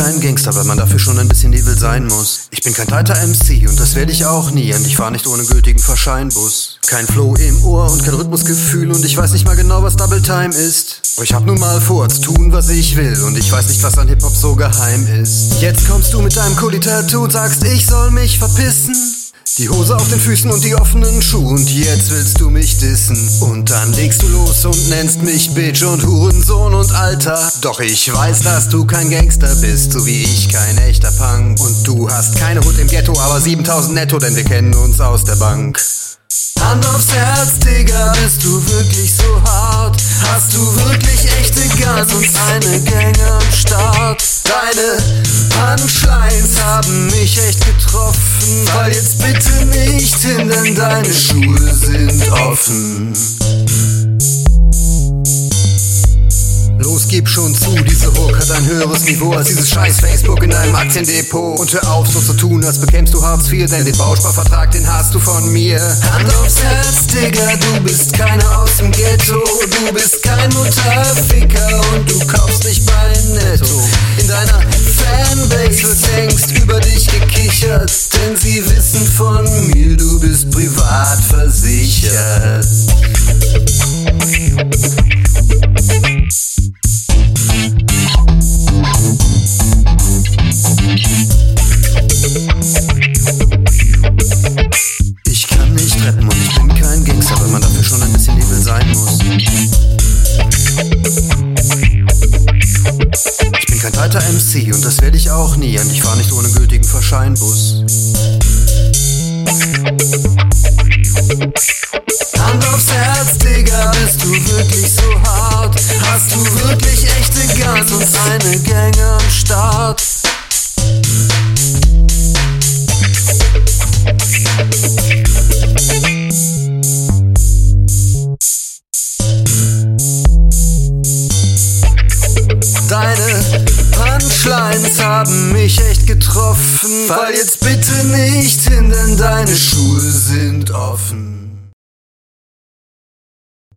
kein Gangster, weil man dafür schon ein bisschen Evil sein muss. Ich bin kein tighter MC und das werde ich auch nie. Und ich fahre nicht ohne gültigen Verscheinbus. Kein Flow im Ohr und kein Rhythmusgefühl und ich weiß nicht mal genau, was Double Time ist. Aber ich hab nun mal vor zu tun, was ich will und ich weiß nicht, was an Hip-Hop so geheim ist. Jetzt kommst du mit deinem Kuli-Tattoo, sagst, ich soll mich verpissen. Die Hose auf den Füßen und die offenen Schuhe und jetzt willst du mich dissen. Und dann legst du los und nennst mich Bitch und Hurensohn und Alter. Doch ich weiß, dass du kein Gangster bist, so wie ich kein echter Punk. Und du hast keine Hut im Ghetto, aber 7000 netto, denn wir kennen uns aus der Bank. Hand aufs Herz, Digga, bist du wirklich so hart? Hast du wirklich echte Guns und eine Gang am Start? Deine Punchlines haben mich echt getroffen. Fall jetzt hin, denn deine Schuhe sind offen. Los, gib schon zu, diese Hook hat ein höheres Niveau als dieses scheiß Facebook in deinem Aktiendepot. Und hör auf, so zu tun, als bekämst du Hartz IV, denn den Bausparvertrag, den hast du von mir. Hand aufs Herz, Digga, du bist keiner aus dem Ghetto. Du bist kein Mutterficker versichert. Ich kann nicht rappen und ich bin kein Gangster, weil man dafür schon ein bisschen Evil sein muss. Ich bin kein tighter MC und das werde ich auch nie und ich fahre nicht ohne gültigen Verscheinbus. Deine Punchlines haben mich echt getroffen. Fall jetzt bitte nicht hin, denn deine Schuhe sind offen.